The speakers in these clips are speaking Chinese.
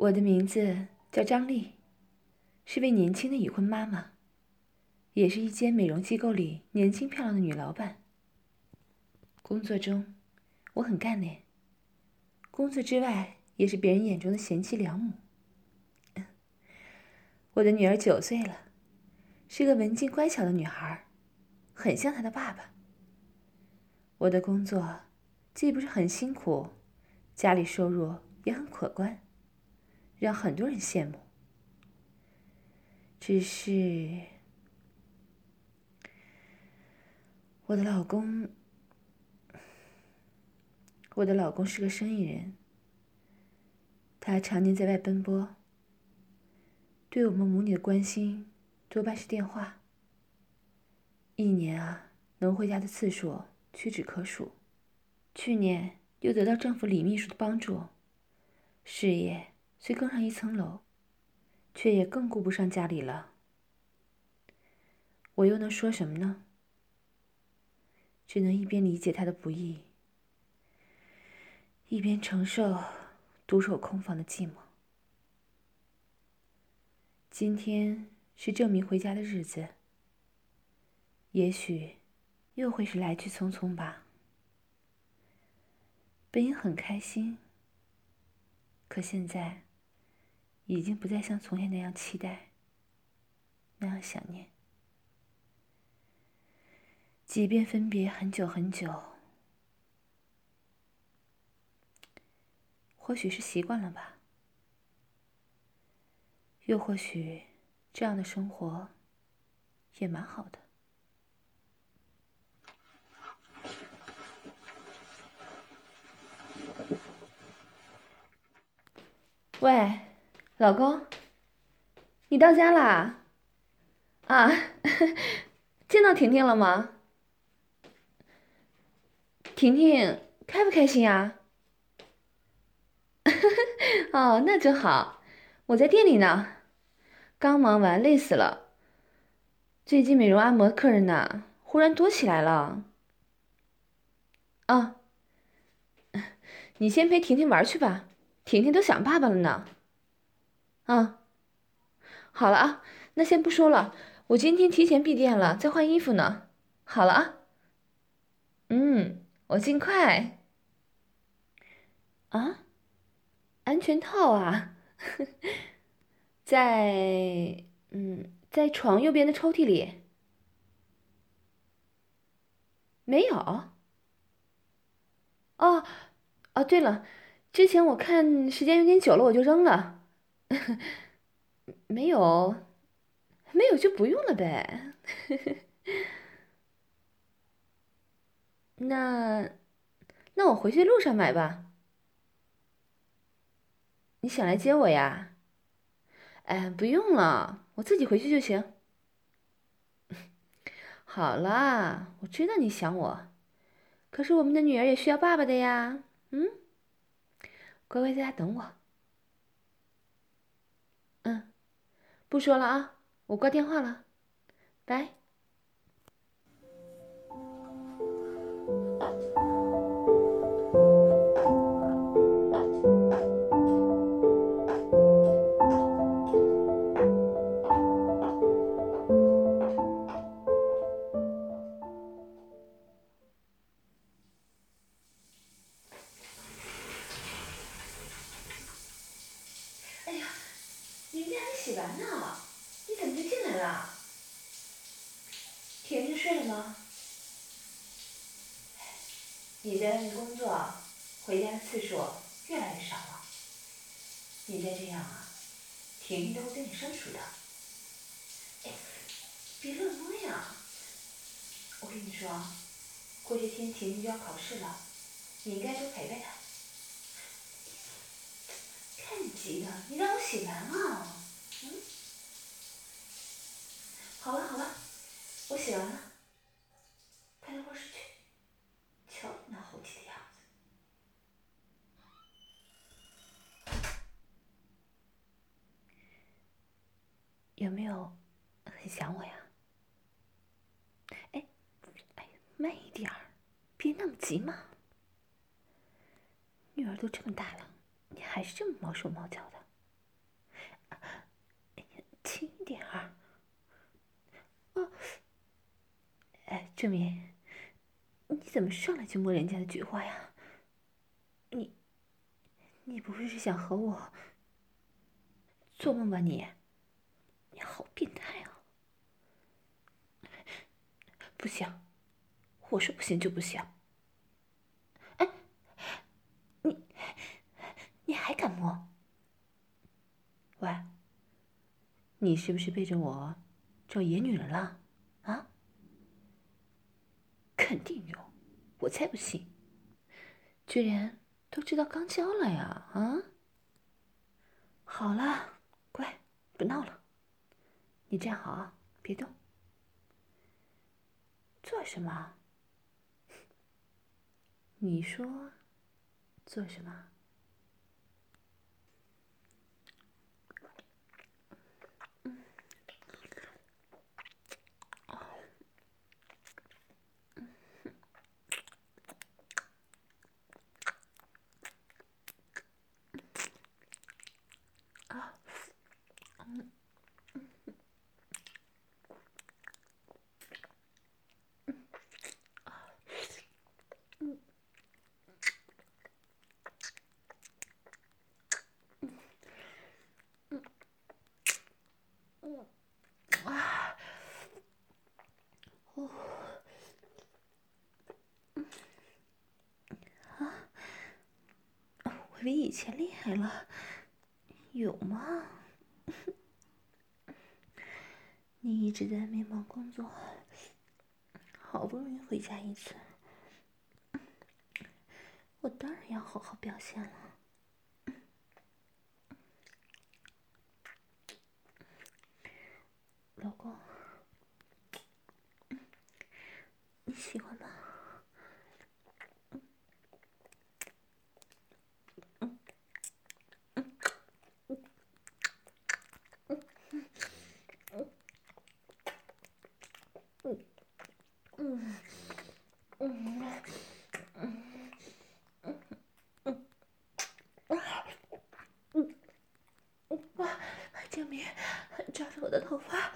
我的名字叫张丽，是位年轻的已婚妈妈，也是一间美容机构里年轻漂亮的女老板。工作中，我很干练；工作之外，也是别人眼中的贤妻良母。我的女儿九岁了，是个文静乖巧的女孩，很像她的爸爸。我的工作既不是很辛苦，家里收入也很可观，让很多人羡慕。只是我的老公，我的老公是个生意人，他常年在外奔波。对我们母女的关心，多半是电话。一年啊，能回家的次数屈指可数。去年又得到政府李秘书的帮助，事业虽更上一层楼，却也更顾不上家里了。我又能说什么呢？只能一边理解他的不易，一边承受独守空房的寂寞。今天是证明回家的日子，也许又会是来去匆匆吧。本应很开心，可现在已经不再像从前那样期待，那样想念。即便分别很久很久，或许是习惯了吧。又或许，这样的生活也蛮好的。喂，老公，你到家啦？啊，见到婷婷了吗？婷婷开不开心呀？哦，那就好，我在店里呢。刚忙完，累死了。最近美容按摩客人呢，忽然多起来了。啊，你先陪婷婷玩去吧，婷婷都想爸爸了呢。啊，好了啊，那先不说了，我今天提前闭店了，在换衣服呢。好了啊。嗯，我尽快。啊，安全套啊。在，嗯，在床右边的抽屉里。没有。哦，哦，对了，之前我看时间有点久了，我就扔了。没有，没有就不用了呗。那，那我回去路上买吧。你想来接我呀？哎，不用了，我自己回去就行。好啦，我知道你想我，可是我们的女儿也需要爸爸的呀。嗯，乖乖在家等我。嗯，不说了啊，我挂电话了，拜。明天就要考试了，你应该多陪陪他。看你急的，你让我写完啊。行吗？女儿都这么大了，你还是这么毛手毛脚的。轻一点哦。哎，志明，你怎么上来就摸人家的菊花呀？你你不会是想和我做梦吧？你你好变态啊。不行，我说不行就不行。敢摸？喂，你是不是背着我找野女人了？啊？肯定有，我才不信！居然都知道刚交了呀？啊？好了，乖，不闹了。你站好啊，别动。做什么？你说，做什么？比以前厉害了，有吗？你一直在外面忙工作，好不容易回家一次，我当然要好好表现了，老公，你喜欢吗？嗯月，嗯，嗯，嗯，嗯，嗯，哇，郑明抓着我的头发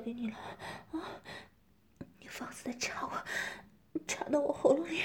给你了，啊！你放肆的插我，插到我喉咙里。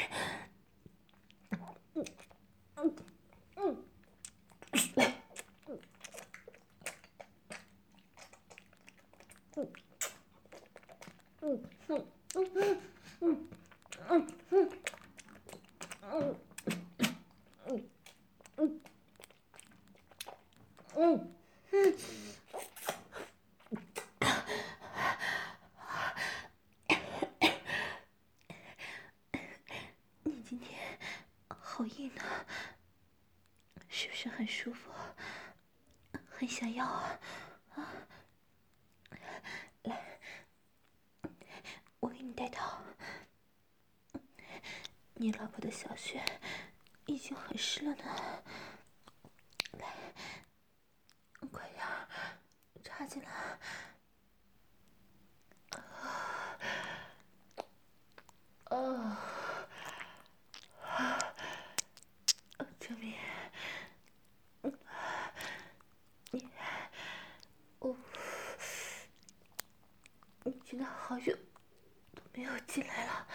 你老婆的小穴已经很湿了呢，来，快点插进来。啊，啊，啊，正明，你，我，你真的好久都没有进来了。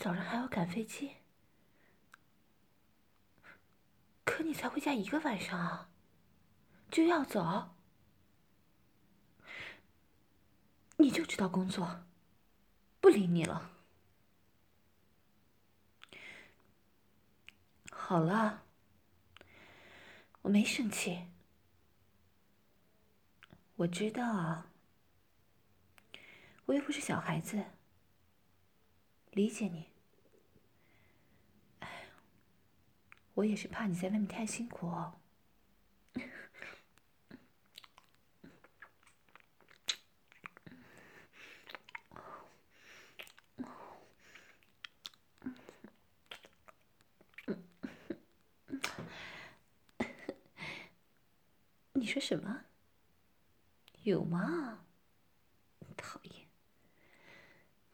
早上还要赶飞机，可你才回家一个晚上啊，就要走？你就知道工作，不理你了。好了，我没生气，我知道啊，我又不是小孩子，理解你。我也是怕你在外面太辛苦哦。你说什么？有吗？讨厌！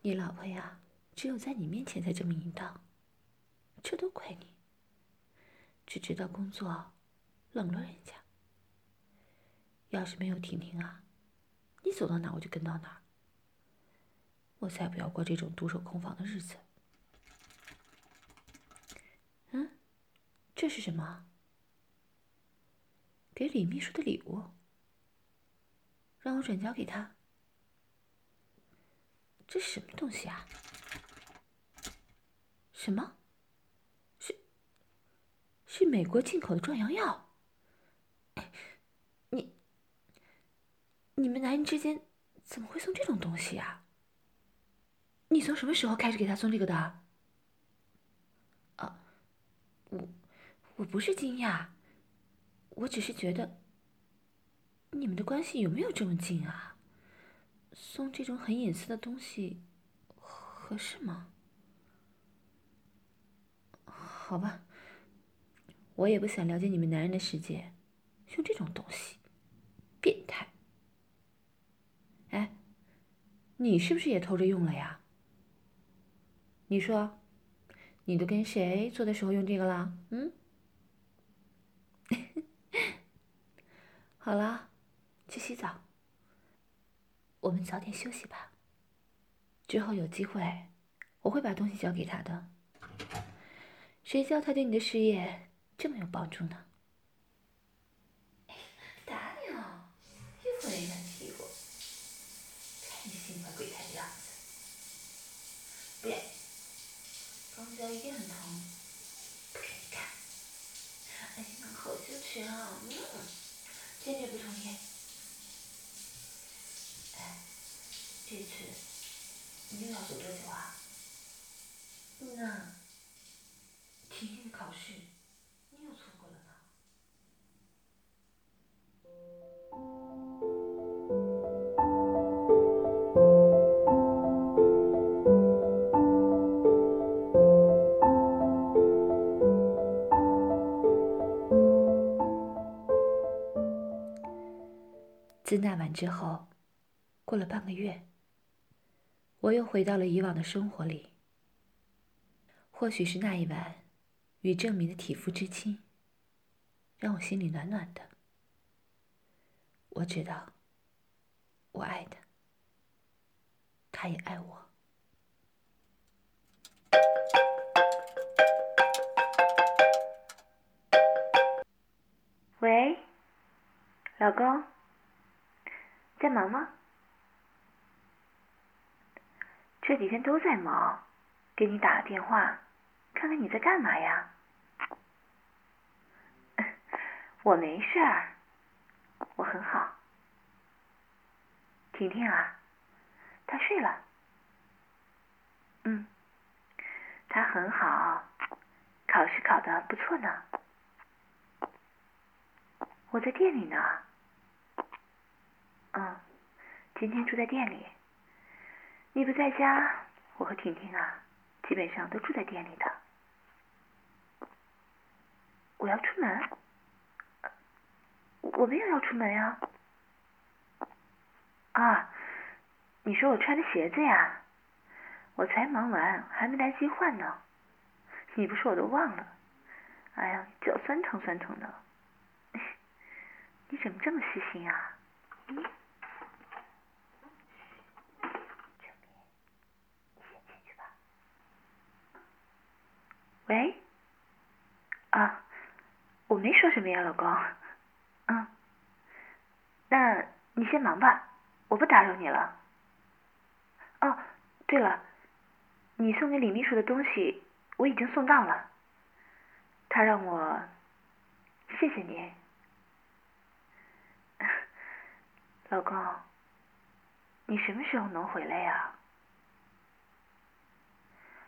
你老婆呀，只有在你面前才这么淫荡，这都怪你。只知道工作，冷落人家。要是没有婷婷啊，你走到哪我就跟到哪。我才不要过这种独守空房的日子。嗯，这是什么？给李秘书的礼物，让我转交给他。这什么东西啊？什么？是美国进口的壮阳药。你，你们男人之间怎么会送这种东西啊？你从什么时候开始给他送这个的？啊，我，我不是惊讶，我只是觉得，你们的关系有没有这么近啊？送这种很隐私的东西，合适吗？好吧。我也不想了解你们男人的世界，用这种东西，变态。哎你是不是也偷着用了呀？你说，你都跟谁做的时候用这个了？嗯？好了，去洗澡。我们早点休息吧。之后有机会，我会把东西交给他的。谁叫他对你的事业这么有帮助呢？打你啊！又碰人家屁股，看你心怀鬼胎的样子。对，刚交一定很疼，不给你看。哎呀，好羞耻啊！嗯，坚决不同意。哎，这次你又要走多久啊？那。那晚之后，过了半个月，我又回到了以往的生活里。或许是那一晚。与正明的体肤之亲，让我心里暖暖的。我知道，我爱他，他也爱我。喂，老公，在忙吗？这几天都在忙，给你打个电话，看看你在干嘛呀？我没事儿，我很好。婷婷啊，她睡了。嗯，她很好，考试考得不错呢。我在店里呢。嗯，今天住在店里。你不在家，我和婷婷啊，基本上都住在店里的。我要出门。我们也要出门呀。啊，你说我穿的鞋子呀？我才忙完，还没来得及换呢。你不说我都忘了。哎呀，脚酸疼酸疼的。你怎么这么细心啊？嗯。喂？啊，我没说什么呀，老公。嗯，那你先忙吧，我不打扰你了。哦，对了，你送给李秘书的东西我已经送到了，他让我谢谢你。老公，你什么时候能回来呀？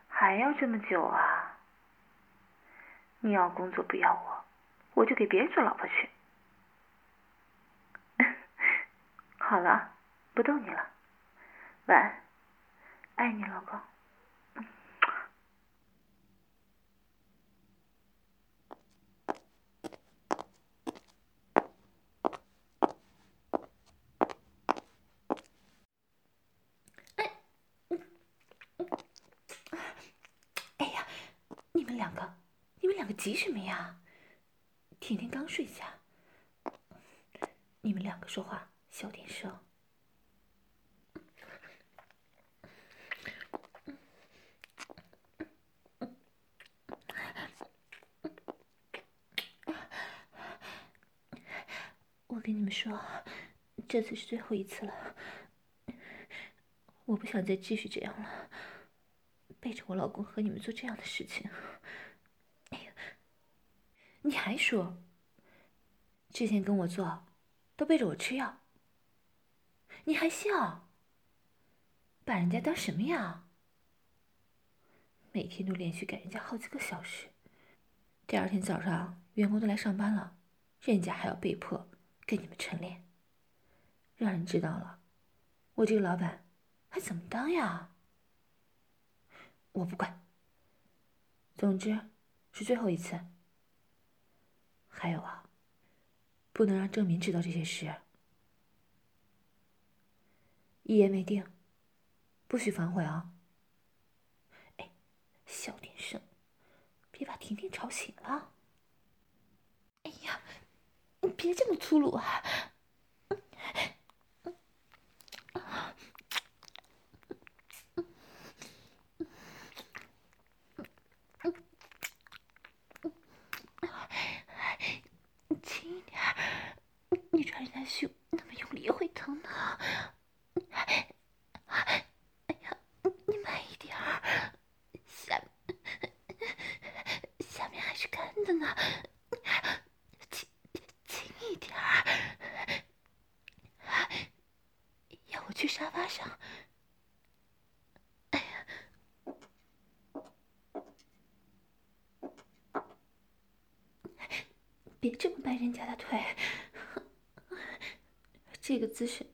还要这么久啊？你要工作不要我，我就给别人做老婆去。好了，不逗你了，晚安，爱你，老公。哎，哎呀，你们两个，两个急什么呀？婷婷刚睡下，你们两个说话。小点声。我跟你们说，这次是最后一次了。我不想再继续这样了，背着我老公和你们做这样的事情。还说，之前跟我做，都背着我吃药。你还笑？把人家当什么呀？每天都连续赶人家好几个小时，第二天早上员工都来上班了，人家还要被迫跟你们晨练，让人知道了，我这个老板还怎么当呀？我不管。总之是最后一次。还有啊，不能让郑民知道这些事。一言为定，不许反悔啊！哎，小点声，别把婷婷吵醒了。哎呀，你别这么粗鲁啊！男人的胸那么用力会疼的。哎呀，你慢一点儿，下下面还是干的呢。自信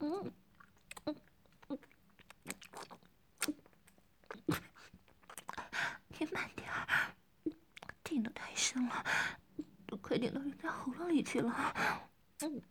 嗯嗯嗯，你慢点儿，顶得太深了，都快顶到人家喉咙里去了。嗯。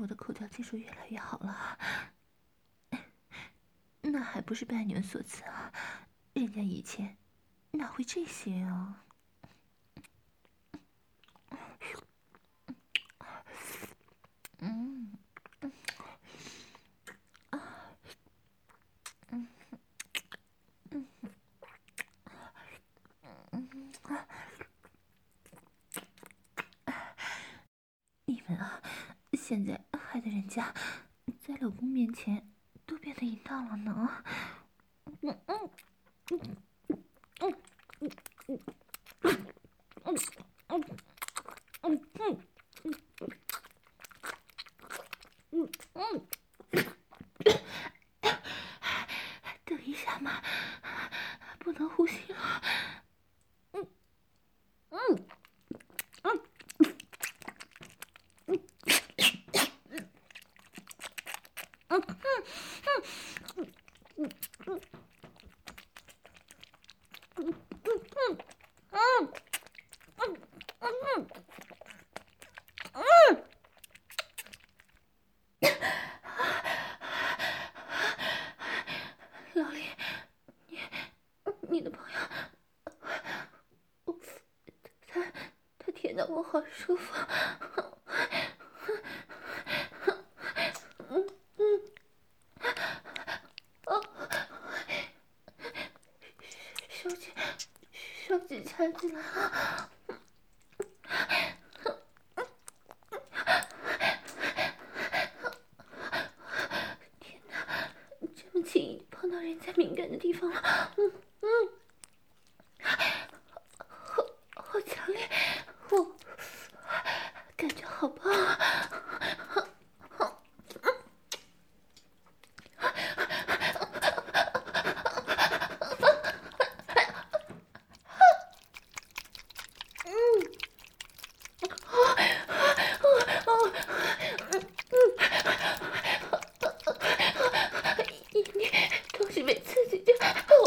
我的口交技术越来越好了，那还不是拜你们所赐啊？人家以前哪会这些啊？嗯，你们啊！现在害得人家在老公面前都变得淫荡了呢。Mm-mm. 你的朋友，我他他舔的我好舒服，嗯嗯，啊，手机手机插进来了。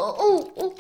어, 오, 오.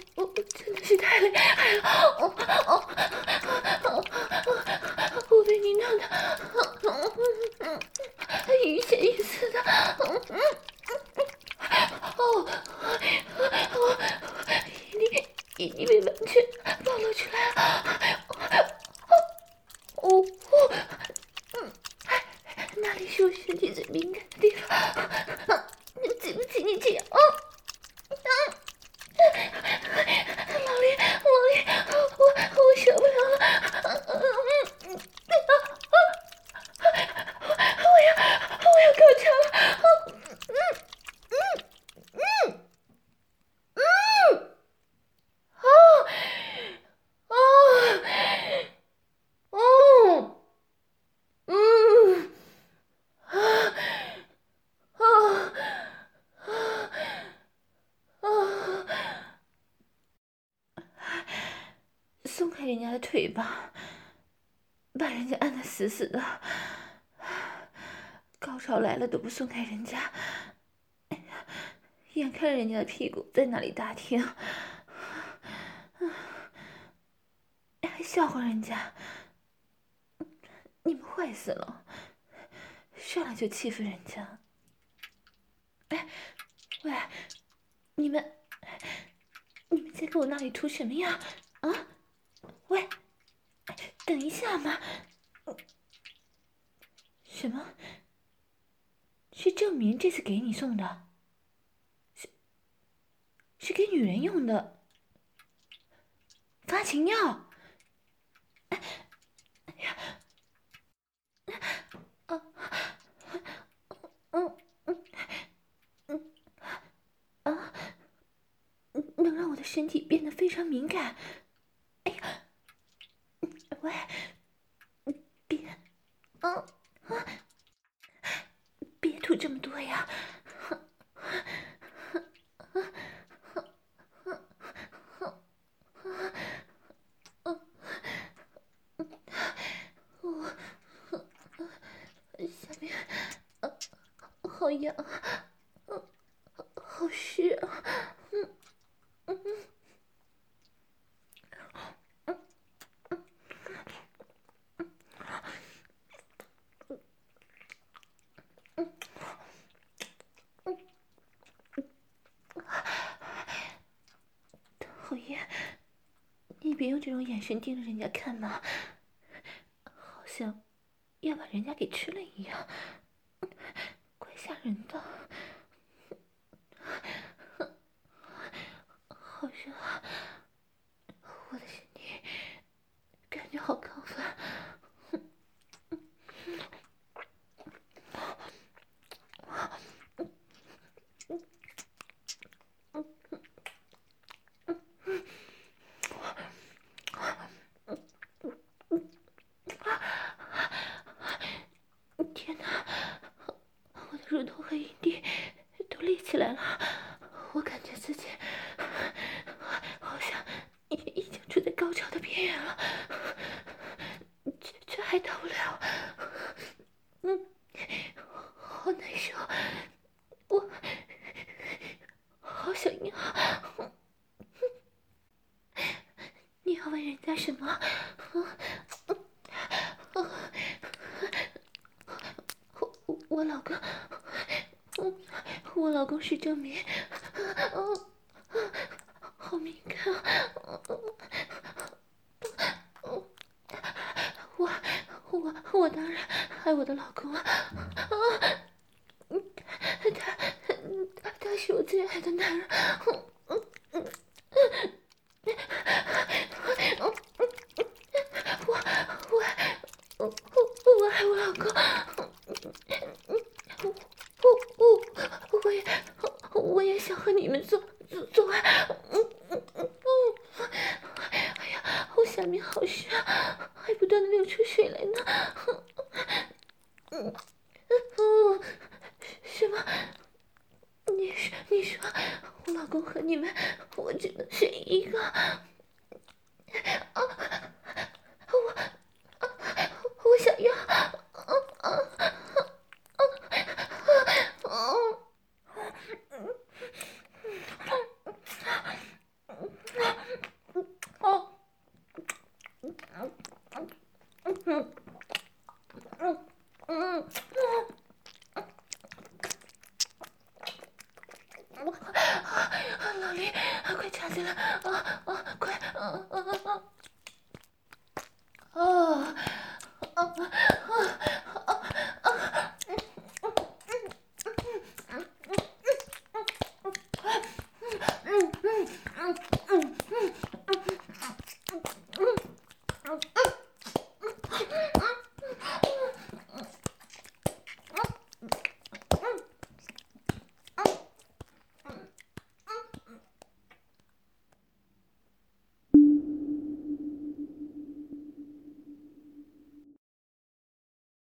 开人家的腿吧，把人家按得死死的，高潮来了都不松开人家，眼看人家的屁股在那里打挺，还笑话人家，你们坏死了，上来就欺负人家，哎，喂，你们。你们在给我那里图什么呀？啊，喂，等一下嘛！什么？是证明这次给你送的？是是给女人用的？发情药？哎呀！啊！嗯嗯嗯啊！能让我的身体变得非常敏感。喂，别，啊啊，别吐这么多呀！我，下面，好痒，好湿啊！别全盯着人家看吗，好像要把人家给吃了一样，怪吓人的。好热啊，我的身体感觉好我老公是证明，哦，好敏感，我我我当然爱我的老公啊，啊，他他他是我最爱的男人，嗯